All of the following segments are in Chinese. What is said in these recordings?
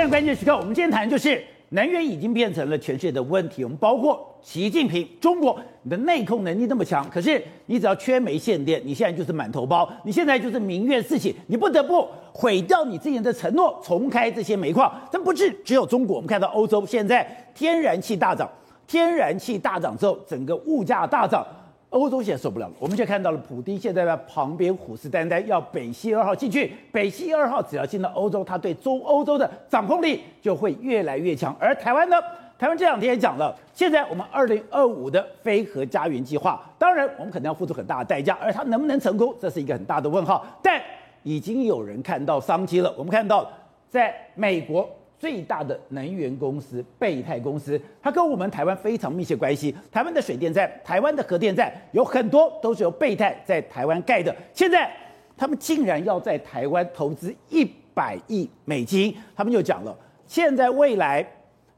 看关键时刻，我们今天谈的就是能源已经变成了全世界的问题。我们包括习近平，中国，你的内控能力那么强，可是你只要缺煤限电，你现在就是满头包，你现在就是民怨四起，你不得不毁掉你之前的承诺，重开这些煤矿。但不是只有中国，我们看到欧洲现在天然气大涨，天然气大涨之后，整个物价大涨。欧洲现在受不了了，我们就看到了普丁现在在旁边虎视眈眈，要北溪二号进去。北溪二号只要进到欧洲，它对中欧洲的掌控力就会越来越强。而台湾呢？台湾这两天也讲了，现在我们二零二五的非核家园计划，当然我们可能要付出很大的代价，而它能不能成功，这是一个很大的问号。但已经有人看到商机了。我们看到，在美国。最大的能源公司贝泰公司，它跟我们台湾非常密切关系。台湾的水电站、台湾的核电站有很多都是由贝泰在台湾盖的。现在他们竟然要在台湾投资一百亿美金，他们就讲了，现在未来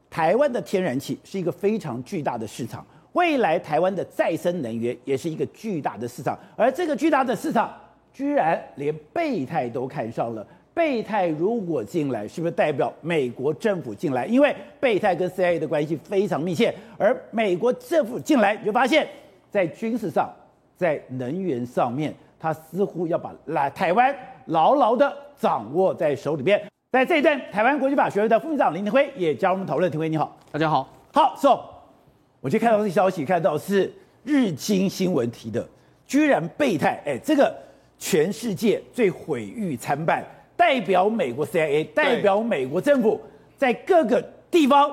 台湾的天然气是一个非常巨大的市场，未来台湾的再生能源也是一个巨大的市场，而这个巨大的市场，居然连贝泰都看上了。贝泰如果进来，是不是代表美国政府进来？因为贝泰跟 CIA 的关系非常密切，而美国政府进来，你就发现，在军事上，在能源上面，他似乎要把来台湾牢牢的掌握在手里边。在这一段，台湾国际法学会的副秘长林廷辉也加入我们讨论。庭辉你好，大家好。好，So，我就看到这消息，看到是日经新闻提的，居然备胎，哎，这个全世界最毁誉参半。代表美国 CIA，代表美国政府，在各个地方，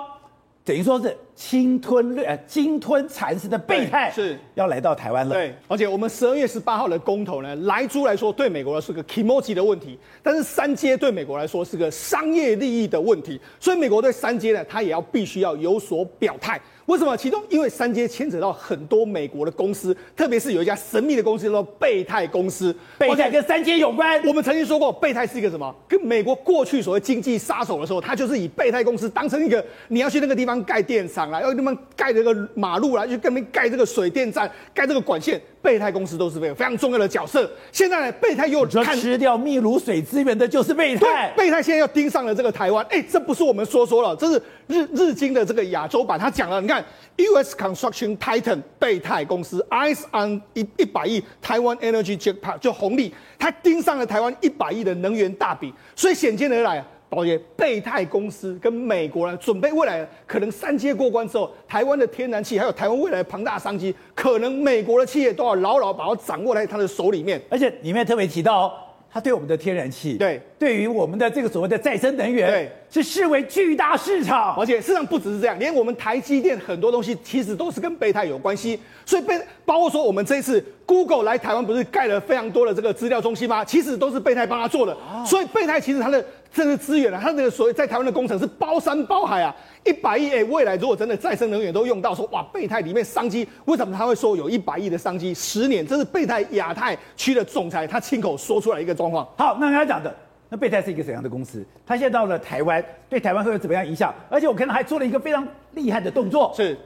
等于说是侵吞呃鲸吞蚕食的备胎是要来到台湾了。对，而且我们十二月十八号的公投呢，莱猪来说对美国来说是个 kimochi 的问题，但是三阶对美国来说是个商业利益的问题，所以美国对三阶呢，它也要必须要有所表态。为什么？其中因为三阶牵扯到很多美国的公司，特别是有一家神秘的公司叫做贝泰公司。贝泰跟三阶有关。我们曾经说过，贝泰是一个什么？跟美国过去所谓经济杀手的时候，他就是以贝泰公司当成一个，你要去那个地方盖电厂啦，要地方盖这个马路啦，去跟那边盖这个水电站，盖这个管线。贝泰公司都是非常非常重要的角色。现在呢，备胎又看吃掉秘鲁水资源的就是贝泰。贝泰现在又盯上了这个台湾。哎，这不是我们说说了，这是日日经的这个亚洲版，他讲了。你看，U.S. Construction Titan 备胎公司 eyes on 一一百亿台湾 Energy Jackpot 就红利，他盯上了台湾一百亿的能源大饼，所以显见而来。宝杰，贝泰公司跟美国呢，准备未来可能三阶过关之后，台湾的天然气还有台湾未来的庞大商机，可能美国的企业都要牢牢把它掌握在他的手里面。而且里面特别提到，他对我们的天然气，对，对于我们的这个所谓的再生能源，对，是视为巨大市场。而且事实上不只是这样，连我们台积电很多东西其实都是跟备泰有关系。所以被，包括说我们这一次 Google 来台湾，不是盖了非常多的这个资料中心吗？其实都是备胎帮他做的。所以备胎其实它的。这个资源啊，它这个所谓在台湾的工程是包山包海啊，一百亿哎，未来如果真的再生能源都用到说，说哇，备胎里面商机，为什么他会说有一百亿的商机？十年，这是备胎亚太区的总裁他亲口说出来一个状况。好，那他讲的，那备胎是一个怎样的公司？他现在到了台湾，对台湾会有怎么样影响？而且我看到还做了一个非常厉害的动作，是。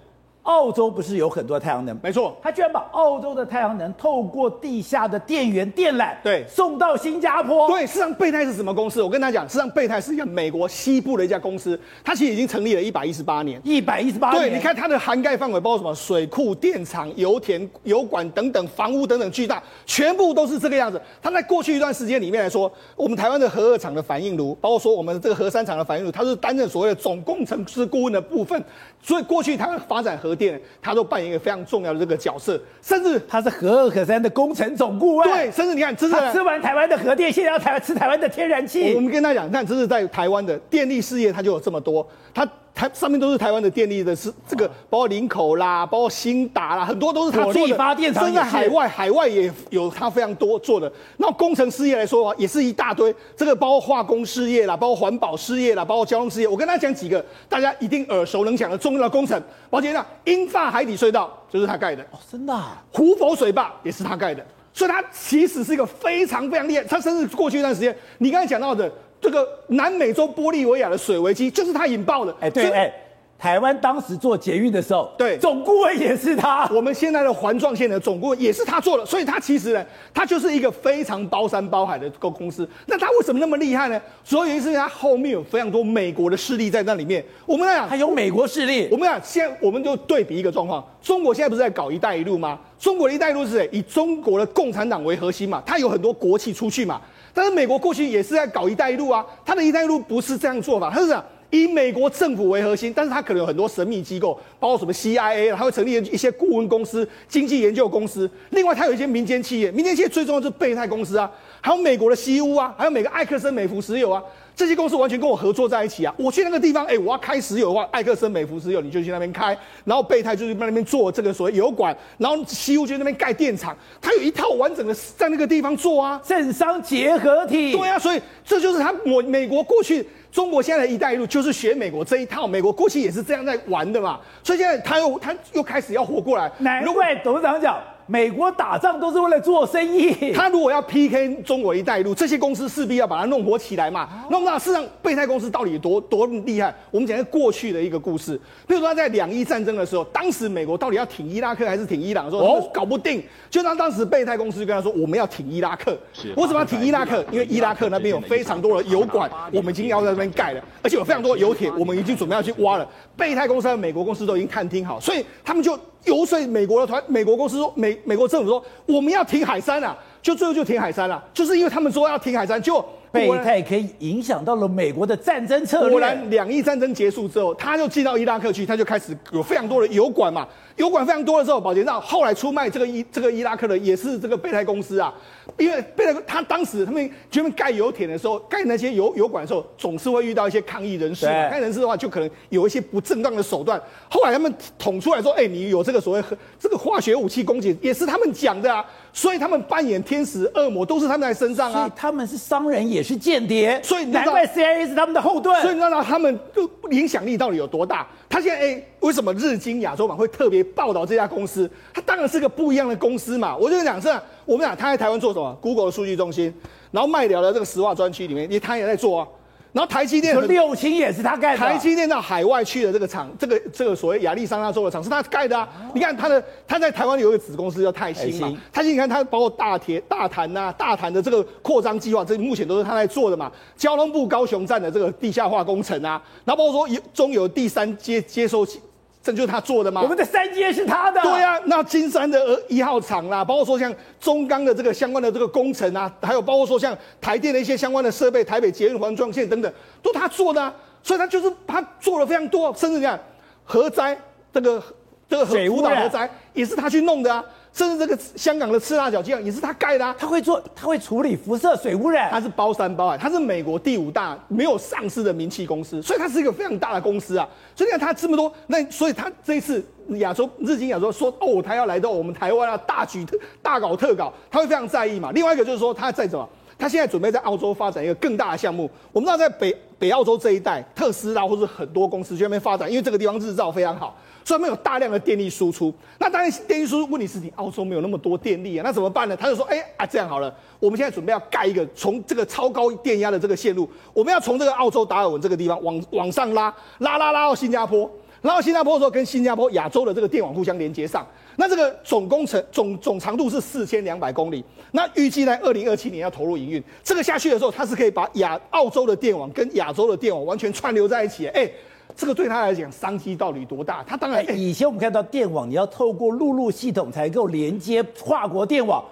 澳洲不是有很多太阳能？没错，他居然把澳洲的太阳能透过地下的电源电缆，对，送到新加坡。对，事实上贝泰是什么公司？我跟他讲，事实上贝泰是一个美国西部的一家公司，它其实已经成立了一百一十八年。一百一十八年。对，你看它的涵盖范围包括什么？水库、电厂、油田、油管等等，房屋等等巨大，全部都是这个样子。它在过去一段时间里面来说，我们台湾的核二厂的反应炉，包括说我们这个核三厂的反应炉，它是担任所谓的总工程师顾问的部分。所以过去台湾发展核电，它都。扮演一个非常重要的这个角色，甚至他是核二核三的工程总顾问。对，甚至你看，这是吃完台湾的核电，现在要台湾吃台湾的天然气。我们跟他讲，但这是在台湾的电力事业，它就有这么多，它。台上面都是台湾的电力的，是这个包括林口啦，包括新达啦，很多都是他做的。发电厂，甚至海外，海外也有他非常多做的。那工程事业来说，也是一大堆。这个包括化工事业啦，包括环保事业啦，包括交通事业。我跟他讲几个大家一定耳熟能详的重要的工程。宝杰呢，英法海底隧道就是他盖的。哦，真的啊？胡佛水坝也是他盖的。所以，他其实是一个非常非常厉害。他甚至过去一段时间，你刚才讲到的这个南美洲玻利维亚的水危机，就是他引爆的。哎，对，哎。台湾当时做捷运的时候，对，总顾问也是他。我们现在的环状线的总顾问也是他做的，所以他其实呢，他就是一个非常包山包海的公公司。那他为什么那么厉害呢？主要原因是他后面有非常多美国的势力在那里面。我们来讲，还有美国势力。我们讲，现在我们就对比一个状况，中国现在不是在搞“一带一路”吗？中国的一带一路是谁？以中国的共产党为核心嘛，它有很多国企出去嘛。但是美国过去也是在搞“一带一路”啊，他的一带一路不是这样做法，他是这样。以美国政府为核心，但是他可能有很多神秘机构，包括什么 CIA，他会成立一些顾问公司、经济研究公司。另外，他有一些民间企业，民间企业最重要就是备胎公司啊，还有美国的西屋啊，还有美国艾克森美孚石油啊，这些公司完全跟我合作在一起啊。我去那个地方，哎，我要开石油的话，艾克森美孚石油你就去那边开，然后备胎就去那边做这个所谓油管，然后西屋就在那边盖电厂，它有一套完整的在那个地方做啊，政商结合体。对啊，所以这就是他我美国过去。中国现在的一带一路就是学美国这一套，美国过去也是这样在玩的嘛，所以现在他又他又开始要活过来。难怪董事长讲。美国打仗都是为了做生意。他如果要 PK 中国一带一路，这些公司势必要把它弄活起来嘛。弄到，事实上，备胎公司到底有多多厉害？我们讲一个过去的一个故事。比如说，他在两伊战争的时候，当时美国到底要挺伊拉克还是挺伊朗的时候，哦，搞不定。就当当时备胎公司就跟他说：“我们要挺伊拉克。为什么要挺伊拉克？因为伊拉克那边有非常多的油管，我们已经要在那边盖了，而且有非常多的油田，我们已经准备要去挖了。备胎公司和美国公司都已经探听好，所以他们就。”游说美国的团，美国公司说，美美国政府说，我们要停海山啊，就最后就停海山了，就是因为他们说要停海山，就贝泰可以影响到了美国的战争策略。果然，两伊战争结束之后，他就进到伊拉克去，他就开始有非常多的油管嘛，油管非常多的时候，保杰让后来出卖这个伊这个伊拉克的也是这个备胎公司啊。因为贝泰他当时他们专门盖油田的时候，盖那些油油管的时候，总是会遇到一些抗议人士嘛。抗议人士的话，就可能有一些不正当的手段。后来他们捅出来说：“哎，你有这个所谓这个化学武器攻击，也是他们讲的啊。”所以他们扮演天使、恶魔都是他们在身上啊。所以他们是商人，也是间谍。所以难怪 CIA 是他们的后盾。所以你知道他们就影响力到底有多大？他现在哎，为什么日经亚洲版会特别报道这家公司？他当然是个不一样的公司嘛。我就讲这样。我们讲他在台湾做什么？Google 的数据中心，然后麦寮的这个石化专区里面，也他也在做啊。然后台积电六轻也是他盖的。台积电到海外去的这个厂，这个这个所谓亚利桑那州的厂是他盖的啊。你看他的他在台湾有一个子公司叫泰兴嘛，泰兴你看他包括大铁大潭呐、啊、大潭的这个扩张计划，这目前都是他在做的嘛。交通部高雄站的这个地下化工程啊，然后包括说中油第三接接收器。这就是他做的吗？我们的三阶是他的。对呀、啊，那金山的一号厂啦，包括说像中钢的这个相关的这个工程啊，还有包括说像台电的一些相关的设备，台北捷运环状线等等，都他做的、啊。所以他就是他做了非常多，甚至你看核灾这个这个核污染核灾也是他去弄的啊。甚至这个香港的赤鱲角机场也是他盖的、啊，他会做，他会处理辐射水污染，他是包山包海，他是美国第五大没有上市的民企公司，所以他是一个非常大的公司啊。所以你看他这么多，那所以他这一次亚洲日经亚洲说哦，他要来到我们台湾啊，大举特大搞特搞，他会非常在意嘛。另外一个就是说他在怎么，他现在准备在澳洲发展一个更大的项目。我们知道在北北澳洲这一带，特斯拉或者很多公司去那边发展，因为这个地方日照非常好。所以没有大量的电力输出，那当然电力输出问题是你澳洲没有那么多电力啊，那怎么办呢？他就说，哎、啊，这样好了，我们现在准备要盖一个从这个超高电压的这个线路，我们要从这个澳洲达尔文这个地方往往上拉，拉拉拉到新加坡，拉到新加坡的时候跟新加坡亚洲的这个电网互相连接上，那这个总工程总总长度是四千两百公里，那预计在二零二七年要投入营运，这个下去的时候，它是可以把亚澳洲的电网跟亚洲的电网完全串流在一起，哎、这个对他来讲商机到底多大？他当然，以前我们看到电网，你要透过陆路系统才够连接跨国电网，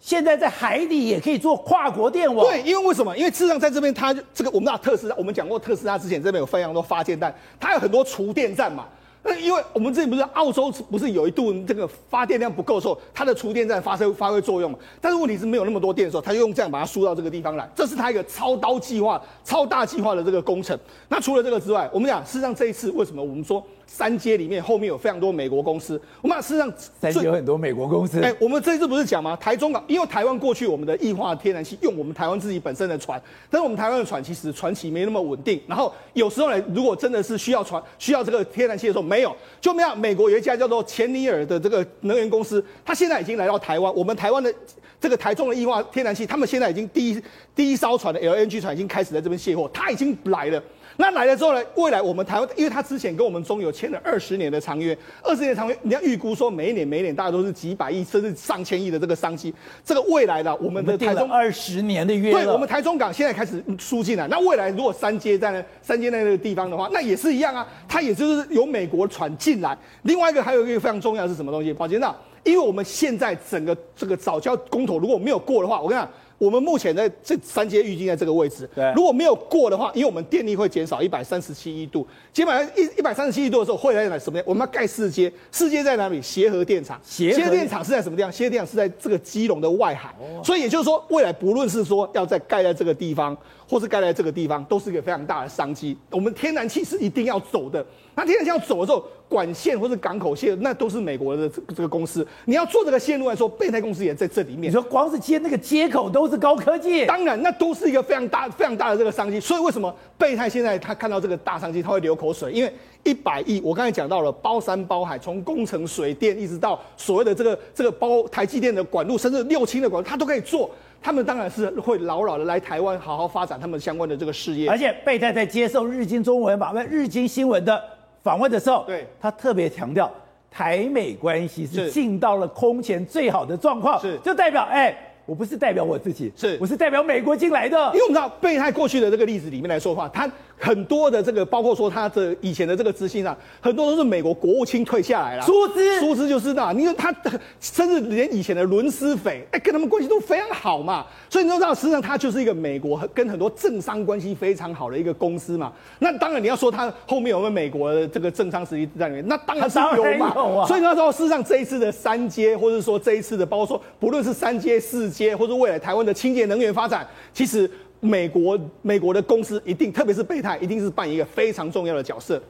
现在在海底也可以做跨国电网。对，因为为什么？因为事实上在这边，它这个我们知道特斯拉，我们讲过特斯拉之前这边有非常多发电站，它有很多储电站嘛。那因为我们这里不是澳洲不是有一度这个发电量不够的时候，它的储电站发生发挥作用嘛？但是问题是没有那么多电的时候，它就用这样把它输到这个地方来，这是它一个超刀计划、超大计划的这个工程。那除了这个之外，我们讲实际上这一次为什么我们说？三阶里面后面有非常多美国公司，我们事实上三接有很多美国公司。哎，我们这一次不是讲吗？台中港，因为台湾过去我们的液化天然气用我们台湾自己本身的船，但是我们台湾的船其实船期没那么稳定，然后有时候呢，如果真的是需要船需要这个天然气的时候，没有，就没有。美国有一家叫做钱尼尔的这个能源公司，它现在已经来到台湾，我们台湾的这个台中的液化天然气，他们现在已经第一第一艘船的 LNG 船已经开始在这边卸货，它已经来了。那来了之后呢，未来我们台湾，因为他之前跟我们中油签了二十年的长约，二十年长约，你要预估说每一年每一年大概都是几百亿甚至上千亿的这个商机，这个未来的我们的台中二十年的约，对，我们台中港现在开始输进来，那未来如果三阶在那三阶在那个地方的话，那也是一样啊，它也就是由美国船进来。另外一个还有一个非常重要的是什么东西？宝杰那，因为我们现在整个这个早教公投如果没有过的话，我跟你讲。我们目前在这三阶预计在这个位置，对，如果没有过的话，因为我们电力会减少一百三十七亿度，基本上一一百三十七亿度的时候会在哪什么？我们要盖四阶，四阶在哪里？协和电厂，协和电厂是在什么地方？协和电厂是在这个基隆的外海，哦、所以也就是说，未来不论是说要在盖在这个地方，或是盖在这个地方，都是一个非常大的商机。我们天然气是一定要走的。那天然气要走的时候，管线或者港口线，那都是美国的这这个公司。你要做这个线路来说，备胎公司也在这里面。你说光是接那个接口都是高科技，当然那都是一个非常大、非常大的这个商机。所以为什么备胎现在他看到这个大商机，他会流口水？因为一百亿，我刚才讲到了，包山包海，从工程、水电一直到所谓的这个这个包台积电的管路，甚至六轻的管路，他都可以做。他们当然是会牢牢的来台湾好好发展他们相关的这个事业。而且备胎在接受日经中文版、日经新闻的。访问的时候，对，他特别强调台美关系是进到了空前最好的状况，是，就代表哎。我不是代表我自己，是我是代表美国进来的。因为我们知道备泰过去的这个例子里面来说的话，他很多的这个，包括说他的以前的这个资讯上，很多都是美国国务卿退下来了。舒兹，舒兹就是那，因为他甚至连以前的伦斯斐，哎，跟他们关系都非常好嘛。所以你都知道，实际上他就是一个美国跟很多政商关系非常好的一个公司嘛。那当然你要说他后面有没有美国的这个政商实力在里面，那当然是有嘛。有啊、所以你要说，事实上这一次的三阶，或者说这一次的，包括说不论是三阶四阶，或者未来台湾的清洁能源发展，其实美国美国的公司一定，特别是备泰，一定是扮演一个非常重要的角色。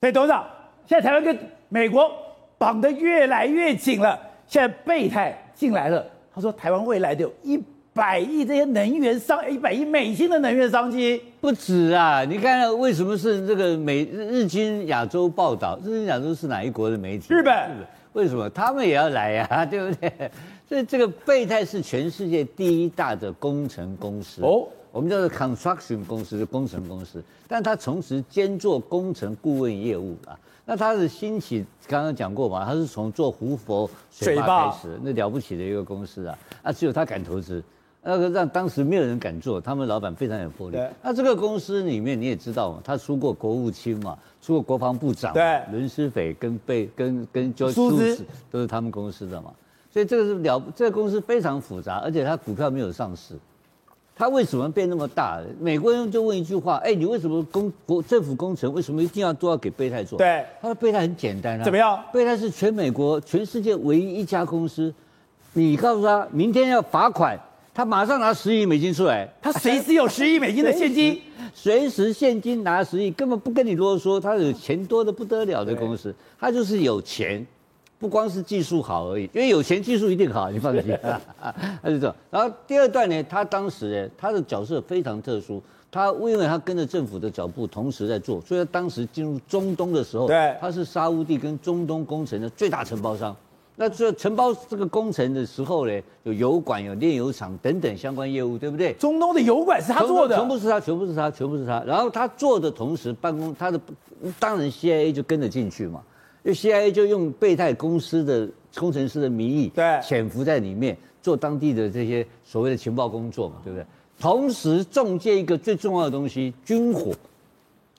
所以董事长，现在台湾跟美国绑得越来越紧了。现在备泰进来了，他说台湾未来的有一百亿这些能源商，一百亿美金的能源商机不止啊！你看为什么是这个美日经亚洲报道？日经亚洲是哪一国的媒体？日本。日本为什么他们也要来呀、啊？对不对？所以这个备泰是全世界第一大的工程公司哦，我们叫做 construction 公司，是工程公司。但他同时兼做工程顾问业务啊。那他的兴起刚刚讲过嘛，他是从做胡佛水坝开始，那了不起的一个公司啊。啊，只有他敢投资。那个让当时没有人敢做，他们老板非常有魄力。那这个公司里面你也知道嘛，他出过国务卿嘛，出过国防部长，对，伦斯斐跟贝跟跟就舒兹都是他们公司的嘛。所以这个是了，这个公司非常复杂，而且它股票没有上市。它为什么变那么大？美国人就问一句话：哎，你为什么公国政府工程为什么一定要都要给备泰做？对，他说备泰很简单啊。怎么样？备泰是全美国全世界唯一一家公司，你告诉他明天要罚款。他马上拿十亿美金出来，他随时有十亿美金的现金，随时现金拿十亿，根本不跟你啰嗦。他有钱多的不得了的公司，他就是有钱，不光是技术好而已，因为有钱技术一定好，你放心。他就这样。然后第二段呢，他当时呢，他的角色非常特殊，他因为他跟着政府的脚步同时在做，所以他当时进入中东的时候，对，他是沙乌地跟中东工程的最大承包商。那这承包这个工程的时候呢，有油管、有炼油厂等等相关业务，对不对？中东的油管是他做的，全部是他，全部是他，全部是他。然后他做的同时，办公他的当然 CIA 就跟着进去嘛，CIA 就用备泰公司的工程师的名义，对，潜伏在里面做当地的这些所谓的情报工作嘛，对不对？同时中介一个最重要的东西，军火。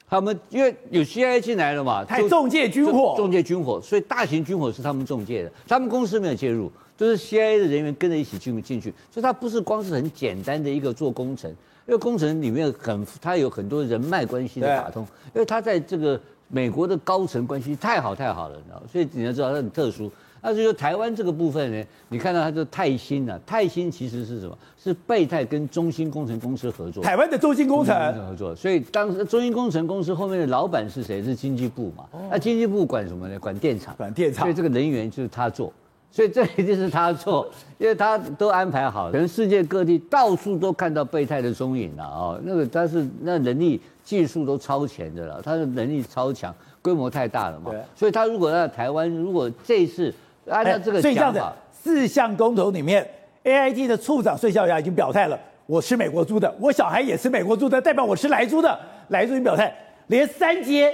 他们因为有 CIA 进来了嘛，他中介军火，中介军火，所以大型军火是他们中介的，他们公司没有介入，都、就是 CIA 的人员跟着一起进进去，所以他不是光是很简单的一个做工程，因为工程里面很他有很多人脉关系的打通，因为他在这个美国的高层关系太好太好了，你知道，所以你要知道它很特殊。那就是说台湾这个部分呢，你看到它叫泰兴啊，泰兴其实是什么？是备泰跟中兴工程公司合作。台湾的中兴工程合作，所以当时中兴工程公司后面的老板是谁？是经济部嘛？那经济部管什么呢？管电厂。管电厂。所以这个能源就是他做，所以这一定是他错，因为他都安排好了，可能世界各地到处都看到备胎的踪影了啊。那个他是那能力技术都超前的了，他的能力超强，规模太大了嘛。所以他如果在台湾，如果这一次。按照这个讲法，四项公投里面，AIT 的处长孙小雅已经表态了，我吃美国猪的，我小孩也吃美国猪的，代表我吃莱猪的。莱猪已经表态，连三阶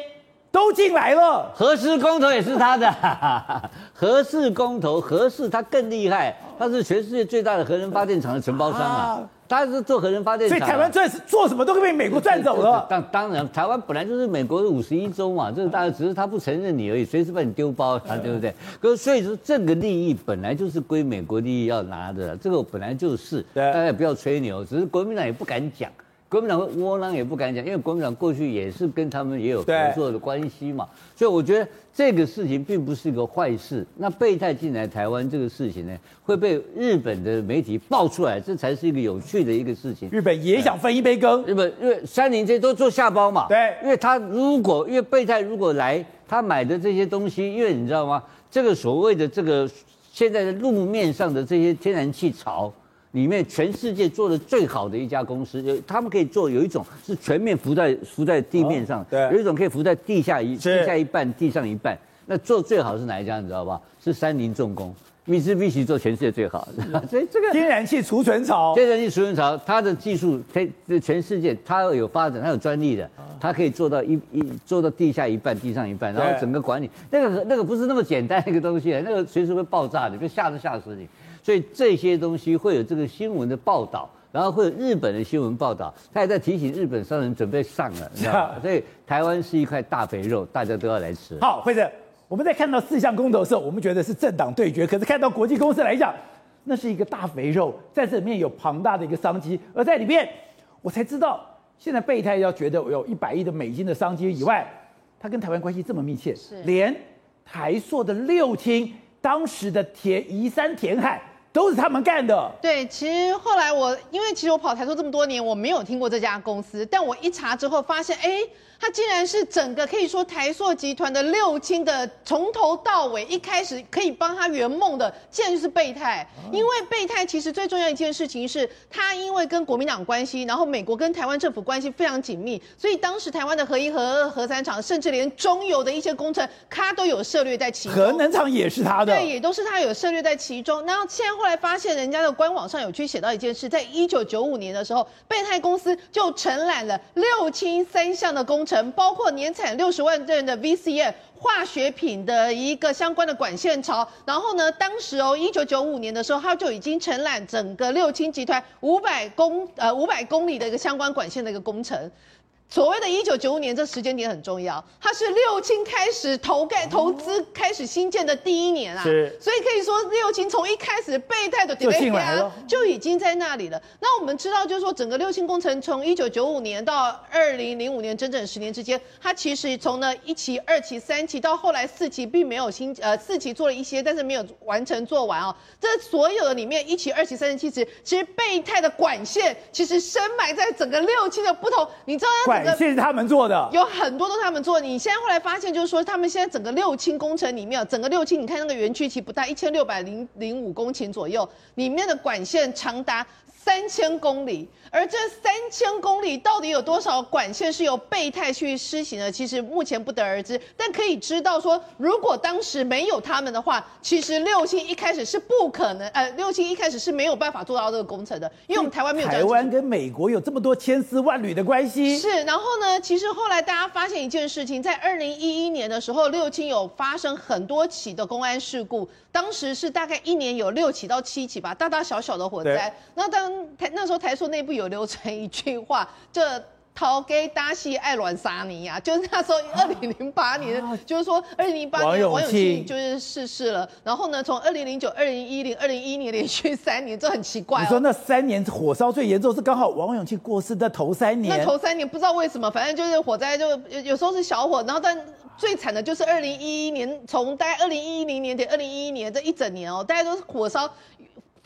都进来了。核四公投也是他的，核四公投，核四他更厉害，他是全世界最大的核能发电厂的承包商啊。啊他是做核能发电厂，所以台湾赚做什么都被美国赚走了。当当然，台湾本来就是美国的五十一州嘛，这个大家只是他不承认你而已，随时把你丢包，对不对？可是所以说，这个利益本来就是归美国利益要拿的，这个本来就是，大家也不要吹牛，只是国民党也不敢讲。国民党窝囊也不敢讲，因为国民党过去也是跟他们也有合作的关系嘛，所以我觉得这个事情并不是一个坏事。那备胎进来台湾这个事情呢，会被日本的媒体爆出来，这才是一个有趣的一个事情。日本也想分一杯羹。日本因为三菱这都做下包嘛，对，因为他如果因为备胎如果来，他买的这些东西，因为你知道吗？这个所谓的这个现在的路面上的这些天然气槽。里面全世界做的最好的一家公司，有他们可以做有一种是全面浮在浮在地面上，对，有一种可以浮在地下一地下一半，地上一半。那做最好是哪一家？你知道吧？是三菱重工，密斯必须做全世界最好的。所以这个天然气储存槽，天然气储存槽，它的技术可以全世界它有发展，它有专利的，它可以做到一一做到地下一半，地上一半，然后整个管理那个那个不是那么简单一个东西，那个随时会爆炸的，就吓都吓死你。所以这些东西会有这个新闻的报道，然后会有日本的新闻报道，他也在提醒日本商人准备上了，你知道吗？所以台湾是一块大肥肉，大家都要来吃。好，辉子，我们在看到四项公投的时候，我们觉得是政党对决，可是看到国际公司来讲，那是一个大肥肉，在这里面有庞大的一个商机，而在里面，我才知道，现在备胎要觉得有一百亿的美金的商机以外，他跟台湾关系这么密切，是连台塑的六轻当时的填宜山填海。都是他们干的。对，其实后来我，因为其实我跑台塑这么多年，我没有听过这家公司，但我一查之后发现，哎。他竟然是整个可以说台塑集团的六亲的从头到尾，一开始可以帮他圆梦的，竟然就是备胎。因为备胎其实最重要一件事情是，他因为跟国民党关系，然后美国跟台湾政府关系非常紧密，所以当时台湾的核一、核二、核三厂，甚至连中油的一些工程，他都有涉略在其中。核能厂也是他的，对，也都是他有涉略在其中。然后现在后来发现，人家的官网上有去写到一件事，在一九九五年的时候，备太公司就承揽了六轻三项的工程。包括年产六十万吨的 VCM 化学品的一个相关的管线槽，然后呢，当时哦，一九九五年的时候，他就已经承揽整个六轻集团五百公呃五百公里的一个相关管线的一个工程。所谓的“一九九五年”这时间点很重要，它是六轻开始投盖投资开始新建的第一年啊，是，所以可以说六轻从一开始备胎的 delay 就已经在那里了。那我们知道，就是说整个六轻工程从一九九五年到二零零五年整整十年之间，它其实从呢一期、二期、三期到后来四期，并没有新呃四期做了一些，但是没有完成做完哦。这所有的里面一期、二期、三期，其实其实备胎的管线其实深埋在整个六期的不同，你知道要。管线是他们做的，有很多都是他们做的。你现在后来发现，就是说他们现在整个六轻工程里面，整个六轻，你看那个园区其实不大，一千六百零零五公顷左右，里面的管线长达。三千公里，而这三千公里到底有多少管线是由备胎去施行的？其实目前不得而知。但可以知道说，如果当时没有他们的话，其实六轻一开始是不可能，呃，六轻一开始是没有办法做到这个工程的，因为我们台湾没有。台湾跟美国有这么多千丝万缕的关系。是，然后呢，其实后来大家发现一件事情，在二零一一年的时候，六轻有发生很多起的公安事故，当时是大概一年有六起到七起吧，大大小小的火灾。那当台那时候台塑内部有流传一句话，这逃给大戏爱乱三年呀，就是那时候二零零八年，啊、就是说二零零八年王永庆就是逝世了。然后呢，从二零零九、二零一零、二零一一年连续三年，这很奇怪、哦。你说那三年火烧最严重是刚好王永庆过世的头三年。那头三年不知道为什么，反正就是火灾就有有时候是小火，然后但最惨的就是二零一一年，从大概二零一零年底二零一一年这一整年哦，大家都是火烧。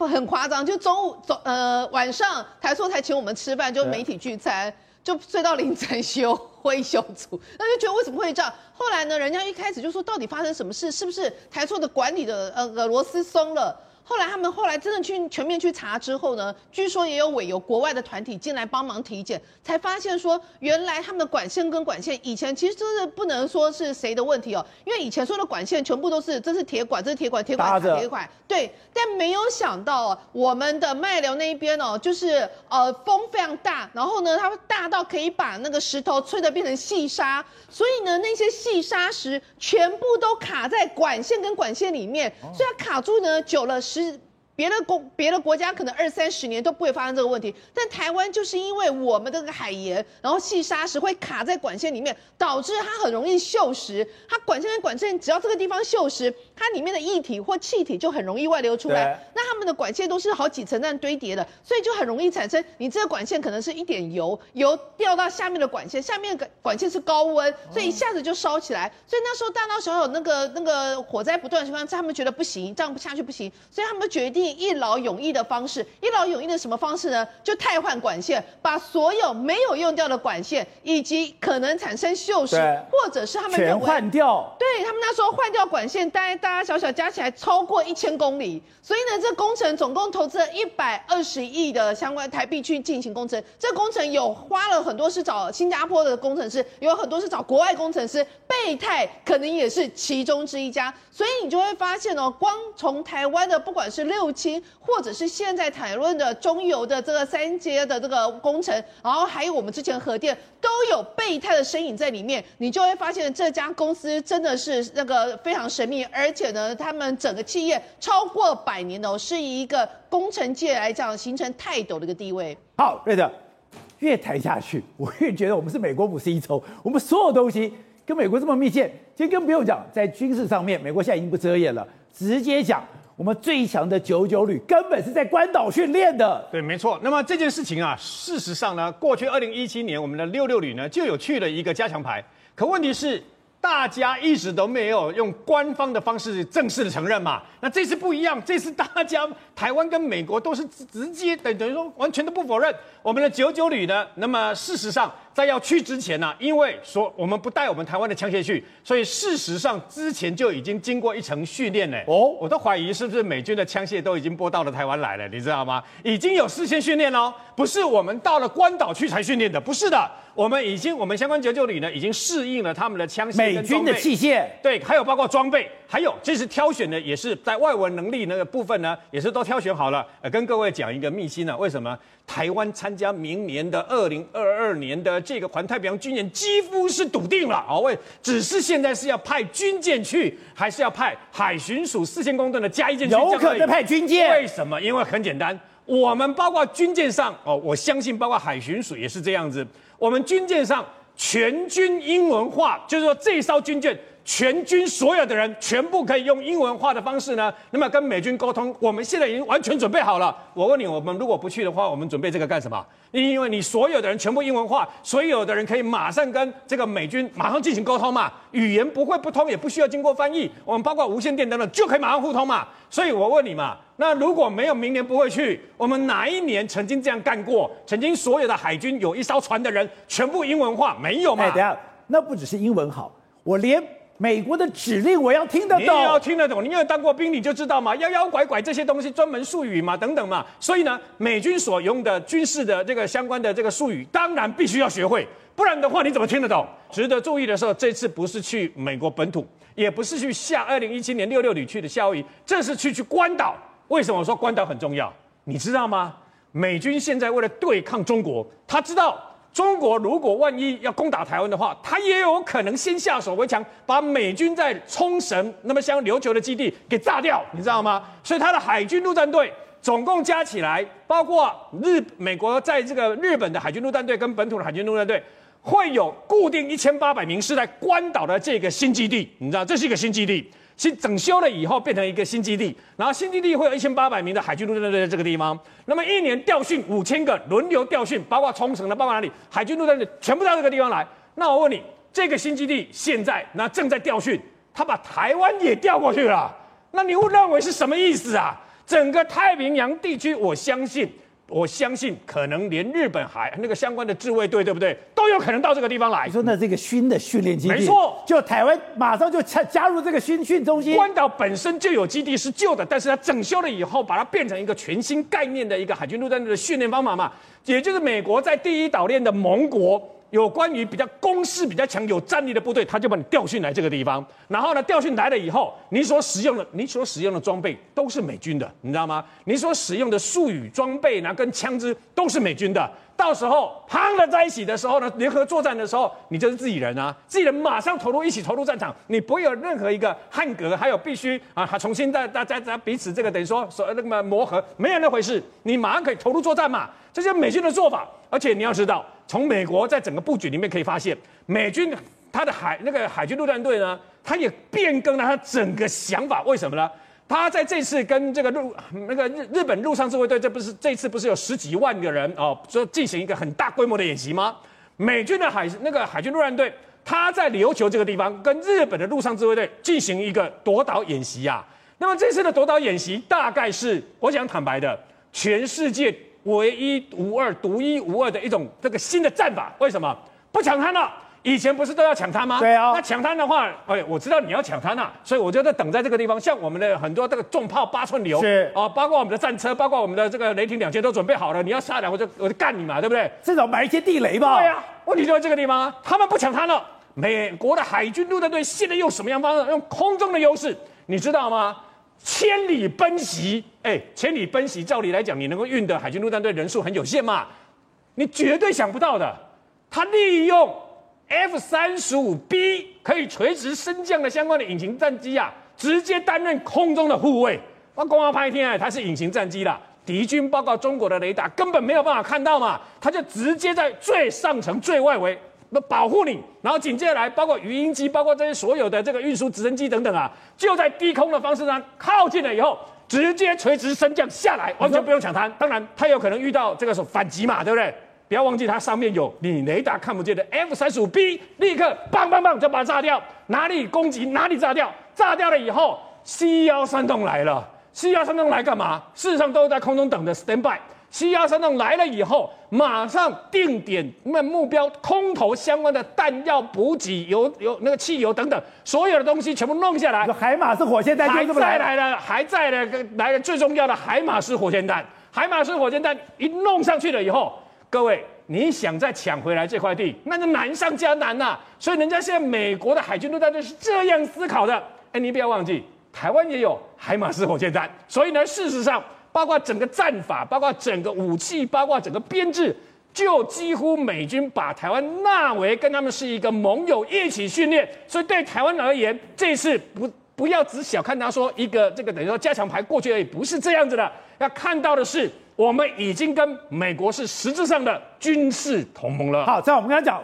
很夸张，就中午中呃晚上台硕才请我们吃饭，就媒体聚餐，就睡到凌晨休 会休组，那就觉得为什么会这样？后来呢，人家一开始就说到底发生什么事？是不是台硕的管理的呃螺丝松了？后来他们后来真的去全面去查之后呢，据说也有委由国外的团体进来帮忙体检，才发现说原来他们的管线跟管线以前其实真是不能说是谁的问题哦，因为以前说的管线全部都是这是铁管，这是铁管，铁管铁管，对，但没有想到我们的麦寮那一边哦，就是呃风非常大，然后呢它会大到可以把那个石头吹得变成细沙，所以呢那些细沙石全部都卡在管线跟管线里面，所以它卡住呢久了十。别的国别的国家可能二三十年都不会发生这个问题，但台湾就是因为我们这个海盐，然后细沙石会卡在管线里面，导致它很容易锈蚀。它管线跟管线只要这个地方锈蚀，它里面的液体或气体就很容易外流出来。那他们的管线都是好几层这样堆叠的，所以就很容易产生你这个管线可能是一点油，油掉到下面的管线，下面的管线是高温，所以一下子就烧起来。所以那时候大大小小那个那个火灾不断的情况下，他们觉得不行，这样不下去不行，所以他们决定。一劳永逸的方式，一劳永逸的什么方式呢？就汰换管线，把所有没有用掉的管线，以及可能产生锈蚀，或者是他们认为全换掉。对，他们那时候换掉管线，大概大大小小加起来超过一千公里。所以呢，这工程总共投资了一百二十亿的相关台币去进行工程。这工程有花了很多是找新加坡的工程师，有很多是找国外工程师，备泰可能也是其中之一家。所以你就会发现哦，光从台湾的不管是六轻，或者是现在谈论的中油的这个三阶的这个工程，然后还有我们之前核电都有备胎的身影在里面，你就会发现这家公司真的是那个非常神秘，而且呢，他们整个企业超过百年哦，是以一个工程界来讲形成泰斗的一个地位。好，瑞德，越谈下去，我越觉得我们是美国五十一州，我们所有东西。跟美国这么密切，其实更不用讲，在军事上面，美国现在已经不遮掩了，直接讲我们最强的九九旅根本是在关岛训练的。对，没错。那么这件事情啊，事实上呢，过去二零一七年我们的六六旅呢就有去了一个加强排，可问题是大家一直都没有用官方的方式正式的承认嘛。那这次不一样，这次大家台湾跟美国都是直接等等于说完全都不否认我们的九九旅呢。那么事实上。在要去之前呢、啊，因为说我们不带我们台湾的枪械去，所以事实上之前就已经经过一层训练呢。哦，我都怀疑是不是美军的枪械都已经拨到了台湾来了，你知道吗？已经有事先训练哦，不是我们到了关岛去才训练的，不是的，我们已经我们相关九九旅呢已经适应了他们的枪械、美军的器械，对，还有包括装备，还有这次挑选的也是在外文能力那个部分呢，也是都挑选好了。呃，跟各位讲一个秘辛呢，为什么台湾参加明年的二零二二年的？这个环太平洋军演几乎是笃定了啊！为只是现在是要派军舰去，还是要派海巡署四千公吨的加一舰去？有可能派军舰？为什么？因为很简单，我们包括军舰上哦，我相信包括海巡署也是这样子。我们军舰上全军英文化，就是说这艘军舰。全军所有的人全部可以用英文化的方式呢，那么跟美军沟通。我们现在已经完全准备好了。我问你，我们如果不去的话，我们准备这个干什么？因为你所有的人全部英文化，所有的人可以马上跟这个美军马上进行沟通嘛，语言不会不通，也不需要经过翻译。我们包括无线电等等就可以马上互通嘛。所以我问你嘛，那如果没有明年不会去，我们哪一年曾经这样干过？曾经所有的海军有一艘船的人全部英文化没有吗？哎，等下，那不只是英文好，我连。美国的指令我要听得懂，你要听得懂。你有当过兵，你就知道嘛，妖妖拐拐这些东西专门术语嘛，等等嘛。所以呢，美军所用的军事的这个相关的这个术语，当然必须要学会，不然的话你怎么听得懂？值得注意的是，这次不是去美国本土，也不是去夏二零一七年六六旅去的夏威夷，这是去去关岛。为什么说关岛很重要？你知道吗？美军现在为了对抗中国，他知道。中国如果万一要攻打台湾的话，他也有可能先下手为强，把美军在冲绳那么像琉球的基地给炸掉，你知道吗？所以他的海军陆战队总共加起来，包括日美国在这个日本的海军陆战队跟本土的海军陆战队，会有固定一千八百名是在关岛的这个新基地，你知道这是一个新基地。新整修了以后，变成一个新基地，然后新基地会有一千八百名的海军陆战队在这个地方。那么一年调训五千个，轮流调训，包括冲绳的，包括哪里，海军陆战队全部到这个地方来。那我问你，这个新基地现在那正在调训，他把台湾也调过去了，那你会认为是什么意思啊？整个太平洋地区，我相信我相信可能连日本海那个相关的自卫队，对不对，都有可能到这个地方来。你说那这个新的训练基地，没错，就台湾马上就加加入这个新训中心。关岛本身就有基地是旧的，但是它整修了以后，把它变成一个全新概念的一个海军陆战队的训练方法嘛，也就是美国在第一岛链的盟国。有关于比较攻势比较强、有战力的部队，他就把你调训来这个地方。然后呢，调训来了以后，你所使用的、你所使用的装备都是美军的，你知道吗？你所使用的术语、装备呢，跟枪支都是美军的。到时候夯了在一起的时候呢，联合作战的时候，你就是自己人啊，自己人马上投入一起投入战场，你不会有任何一个汉格，还有必须啊，还重新再再再再彼此这个等于说说那么磨合，没有那回事，你马上可以投入作战嘛。这就是美军的做法，而且你要知道。从美国在整个布局里面可以发现，美军他的海那个海军陆战队呢，他也变更了他整个想法。为什么呢？他在这次跟这个陆那个日日本陆上自卫队，这不是这次不是有十几万个人哦，说进行一个很大规模的演习吗？美军的海那个海军陆战队，他在琉球这个地方跟日本的陆上自卫队进行一个夺岛演习啊。那么这次的夺岛演习，大概是我想坦白的，全世界。唯一无二、独一无二的一种这个新的战法，为什么不抢滩了？以前不是都要抢滩吗？对啊。那抢滩的话，哎，我知道你要抢滩啊，所以我就在等在这个地方。像我们的很多这个重炮八寸流，是啊，包括我们的战车，包括我们的这个雷霆两千都准备好了。你要下来，我就我就干你嘛，对不对？至少埋一些地雷吧。对啊。问题就在这个地方，他们不抢滩了。美国的海军陆战队现在用什么样方式？用空中的优势，你知道吗？千里奔袭，哎，千里奔袭，照理来讲，你能够运的海军陆战队人数很有限嘛？你绝对想不到的，他利用 F 三十五 B 可以垂直升降的相关的隐形战机啊，直接担任空中的护卫。那光华拍天啊，它是隐形战机啦，敌军包括中国的雷达根本没有办法看到嘛，他就直接在最上层、最外围。那保护你，然后紧接着来，包括鱼鹰机，包括这些所有的这个运输直升机等等啊，就在低空的方式上靠近了以后，直接垂直升降下来，完全不用抢滩。当然，它有可能遇到这个是反击嘛，对不对？不要忘记它上面有你雷达看不见的 F 三十五 B，立刻棒棒棒就把它炸掉，哪里攻击哪里炸掉。炸掉了以后，C 幺三栋来了，C 幺三栋来干嘛？事实上都是在空中等着 stand by。C 幺三栋来了以后，马上定点那目标空投相关的弹药补给、油油那个汽油等等，所有的东西全部弄下来。海马式火箭弹还在来了，还在了，来了最重要的海马式火箭弹。海马式火箭弹一弄上去了以后，各位，你想再抢回来这块地，那就难上加难呐、所以人家现在美国的海军陆战队是这样思考的。哎，你不要忘记，台湾也有海马斯火箭弹。所以呢，事实上。包括整个战法，包括整个武器，包括整个编制，就几乎美军把台湾纳为跟他们是一个盟友一起训练。所以对台湾而言，这次不不要只小看他说一个这个等于说加强牌过去而已，不是这样子的。要看到的是，我们已经跟美国是实质上的军事同盟了。好，在我们刚刚讲，《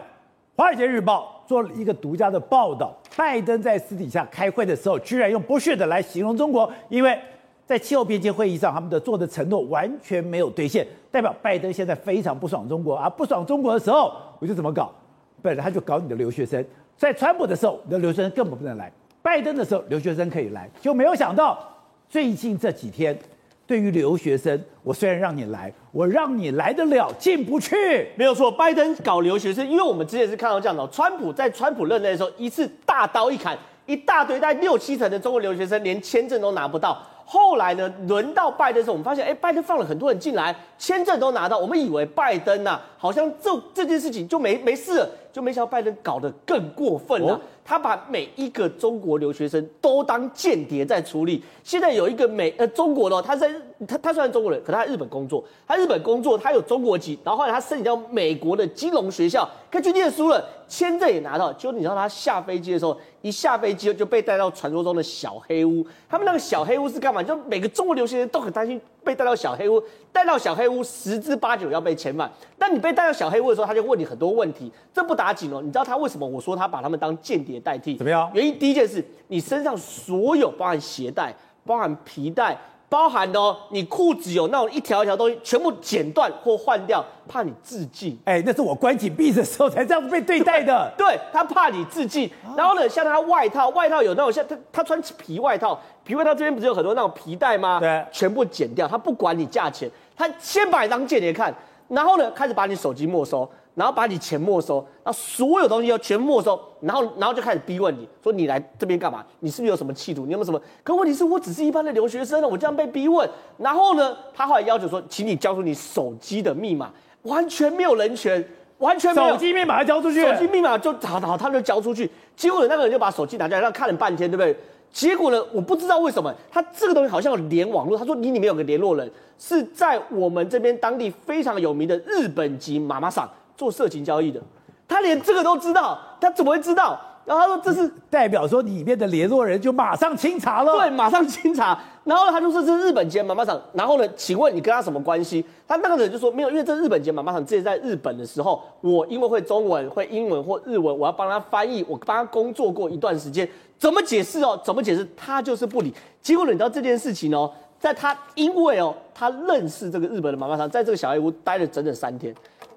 华尔街日报》做了一个独家的报道，拜登在私底下开会的时候，居然用不屑的来形容中国，因为。在气候边界会议上，他们的做的承诺完全没有兑现，代表拜登现在非常不爽中国啊！不爽中国的时候，我就怎么搞？本来他就搞你的留学生，在川普的时候，你的留学生根本不能来；拜登的时候，留学生可以来，就没有想到最近这几天，对于留学生，我虽然让你来，我让你来得了，进不去。没有错，拜登搞留学生，因为我们之前是看到这样的，川普在川普任内的时候，一次大刀一砍，一大堆大六七成的中国留学生连签证都拿不到。后来呢，轮到拜登的时候，我们发现，哎，拜登放了很多人进来，签证都拿到。我们以为拜登呐、啊，好像这这件事情就没没事了，就没想到拜登搞得更过分了。哦、他把每一个中国留学生都当间谍在处理。现在有一个美呃中国的，他在他他虽然中国人，可他在日本工作，他日本工作，他有中国籍，然后后来他申请到美国的金融学校，可去念书了，签证也拿到。就你知道他下飞机的时候，一下飞机就被带到传说中的小黑屋。他们那个小黑屋是干嘛？就每个中国留学生都很担心被带到小黑屋，带到小黑屋十之八九要被遣返。但你被带到小黑屋的时候，他就问你很多问题，这不打紧哦。你知道他为什么？我说他把他们当间谍代替，怎么样？原因第一件事，你身上所有包含鞋带、包含皮带。包含的哦，你裤子有那种一条一条东西，全部剪断或换掉，怕你自尽。哎，那是我关紧闭的时候才这样子被对待的。对，对他怕你自尽。然后呢，像他外套，外套有那种像他他穿皮外套，皮外套这边不是有很多那种皮带吗？对，全部剪掉，他不管你价钱。他先把你当间谍看，然后呢，开始把你手机没收，然后把你钱没收，然后所有东西要全没收，然后然后就开始逼问你说你来这边干嘛？你是不是有什么企图？你有没有什么？可问题是我只是一般的留学生，我这样被逼问，然后呢，他后来要求说，请你交出你手机的密码，完全没有人权。完全没有手机密码要交出去，手机密码就好好，他就交出去。结果呢，那个人就把手机拿下来，让看了半天，对不对？结果呢，我不知道为什么他这个东西好像有连网络。他说你里面有个联络人是在我们这边当地非常有名的日本籍妈妈桑做色情交易的，他连这个都知道，他怎么会知道？然后他说这是代表说里面的联络人就马上清查了，对，马上清查。然后他就说这是日本间妈妈桑。然后呢，请问你跟他什么关系？他那个人就说没有，因为这日本间妈妈桑之前在日本的时候，我因为会中文、会英文或日文，我要帮他翻译，我帮他工作过一段时间，怎么解释哦？怎么解释？他就是不理。结果你知道这件事情哦，在他因为哦，他认识这个日本的妈妈桑，在这个小黑屋待了整整三天，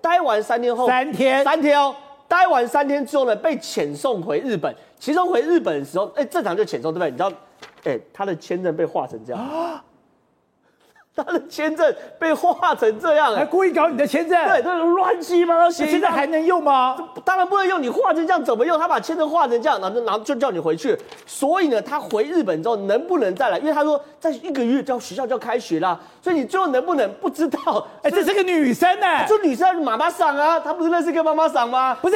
待完三天后，三天，三天哦。待完三天之后呢，被遣送回日本。其中回日本的时候，哎，正常就遣送，对不对？你知道，哎，他的签证被画成这样。他的签证被画成这样，还故意搞你的签证？对，这种乱七八糟写，现在还能用吗？当然不能用，你画成这样怎么用？他把签证画成这样，然后然后就叫你回去。所以呢，他回日本之后能不能再来？因为他说在一个月就学校就要开学啦，所以你最后能不能不知道？哎，这是个女生呢，这女生是妈妈桑啊，她不是认识个妈妈桑吗？不是，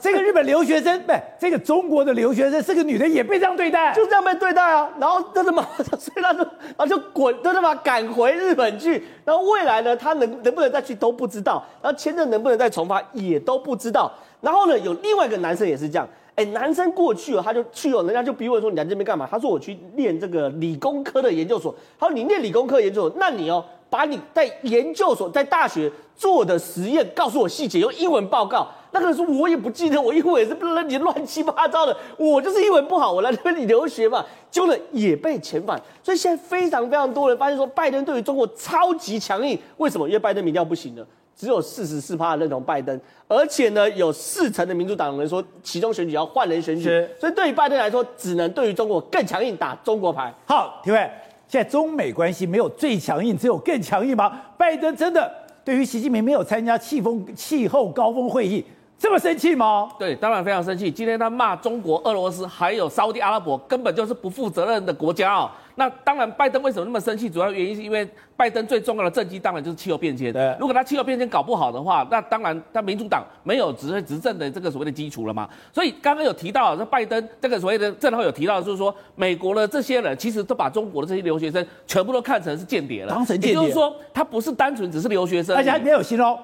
这个日本留学生，不是这个中国的留学生是个女的，也被这样对待，就这样被对待啊。然后这是妈妈桑，所以他就然后就滚，就这么赶回。日本去，然后未来呢，他能能不能再去都不知道，然后签证能不能再重发也都不知道。然后呢，有另外一个男生也是这样，哎，男生过去哦，他就去哦，人家就逼问说，你来这边干嘛？他说我去念这个理工科的研究所。他说你念理工科研究所，那你哦。把你在研究所、在大学做的实验告诉我细节，用英文报告。那个人说我也不记得，我英文也是乱乱七八糟的。我就是英文不好，我来这边留学嘛，结果也被遣返。所以现在非常非常多人发现说，拜登对于中国超级强硬。为什么？因为拜登民调不行了，只有四十四趴认同拜登，而且呢，有四成的民主党人说，其中选举要换人选举。所以对于拜登来说，只能对于中国更强硬，打中国牌。好，提问。现在中美关系没有最强硬，只有更强硬吗？拜登真的对于习近平没有参加气风气候高峰会议这么生气吗？对，当然非常生气。今天他骂中国、俄罗斯还有沙乌地阿拉伯，根本就是不负责任的国家哦。那当然，拜登为什么那么生气？主要原因是因为拜登最重要的政绩当然就是气候变迁。对，如果他气候变迁搞不好的话，那当然他民主党没有执执政的这个所谓的基础了嘛。所以刚刚有提到，这拜登这个所谓的政后有提到，就是说美国的这些人其实都把中国的这些留学生全部都看成是间谍了，当成间谍。也就是说，他不是单纯只是留学生，而且还没有心哦。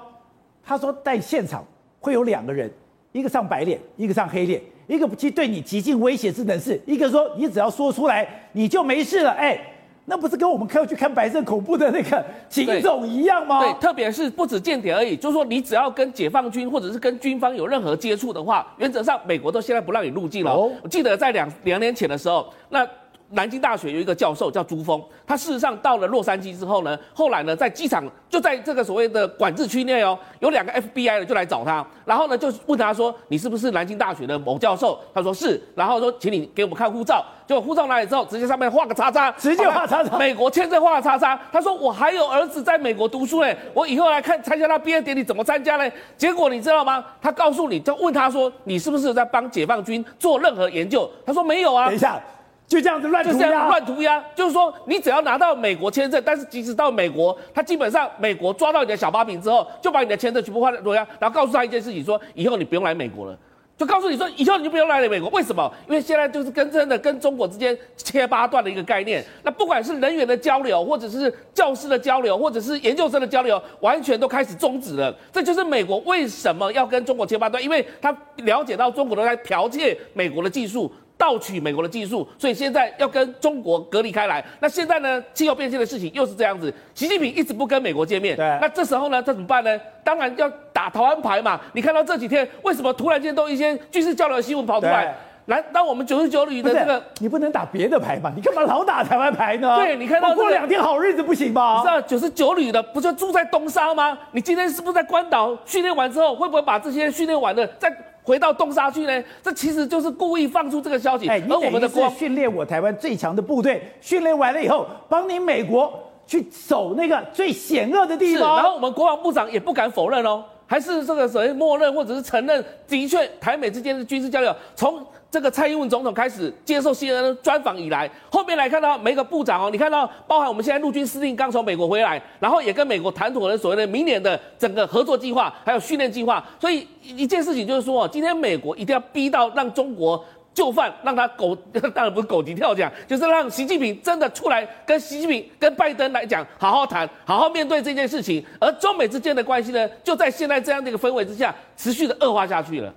他说在现场会有两个人，一个上白脸，一个上黑脸。一个不去对你极尽威胁之能事，一个说你只要说出来你就没事了，哎。那不是跟我们要去看白色恐怖的那个警总一样吗？对，对，特别是不止间谍而已，就是说你只要跟解放军或者是跟军方有任何接触的话，原则上美国都现在不让你入境了。哦，我记得在两两年前的时候，那。南京大学有一个教授叫朱峰，他事实上到了洛杉矶之后呢，后来呢在机场就在这个所谓的管制区内哦，有两个 FBI 的就来找他，然后呢就问他说：“你是不是南京大学的某教授？”他说是，然后说：“请你给我们看护照。”结果护照拿来之后，直接上面画个叉叉，直接画叉叉，美国签证画叉叉。他说：“我还有儿子在美国读书嘞，我以后来看参加他毕业典礼怎么参加嘞？”结果你知道吗？他告诉你，就问他说：“你是不是在帮解放军做任何研究？”他说：“没有啊。”等一下。就这样子乱涂鸦，乱涂鸦，就是说你只要拿到美国签证，但是即使到美国，他基本上美国抓到你的小把柄之后，就把你的签证全部换涂鸦，然后告诉他一件事情，说以后你不用来美国了，就告诉你说以后你就不用来美国。为什么？因为现在就是跟真的跟中国之间切八段的一个概念。那不管是人员的交流，或者是教师的交流，或者是研究生的交流，完全都开始终止了。这就是美国为什么要跟中国切八段，因为他了解到中国都在剽窃美国的技术。盗取美国的技术，所以现在要跟中国隔离开来。那现在呢？气候变迁的事情又是这样子。习近平一直不跟美国见面，对。那这时候呢，这怎么办呢？当然要打台湾牌嘛。你看到这几天为什么突然间都一些军事交流的新闻跑出来？来，当我们九十九旅的这个，你不能打别的牌嘛？你干嘛老打台湾牌呢？对，你看到、这个、过两天好日子不行吗？是啊，九十九旅的不就住在东沙吗？你今天是不是在关岛训练完之后，会不会把这些训练完的再？回到东沙去呢？这其实就是故意放出这个消息。哎，而我们的国训练我台湾最强的部队，训练完了以后，帮你美国去守那个最险恶的地是，方。然后我们国防部长也不敢否认哦，还是这个所谓默认或者是承认，的确台美之间的军事交流从。这个蔡英文总统开始接受 CNN 专访以来，后面来看到每个部长哦，你看到包含我们现在陆军司令刚从美国回来，然后也跟美国谈妥了所谓的明年的整个合作计划，还有训练计划。所以一件事情就是说，今天美国一定要逼到让中国就范，让他狗当然不是狗急跳墙，就是让习近平真的出来跟习近平跟拜登来讲，好好谈，好好面对这件事情。而中美之间的关系呢，就在现在这样的一个氛围之下，持续的恶化下去了。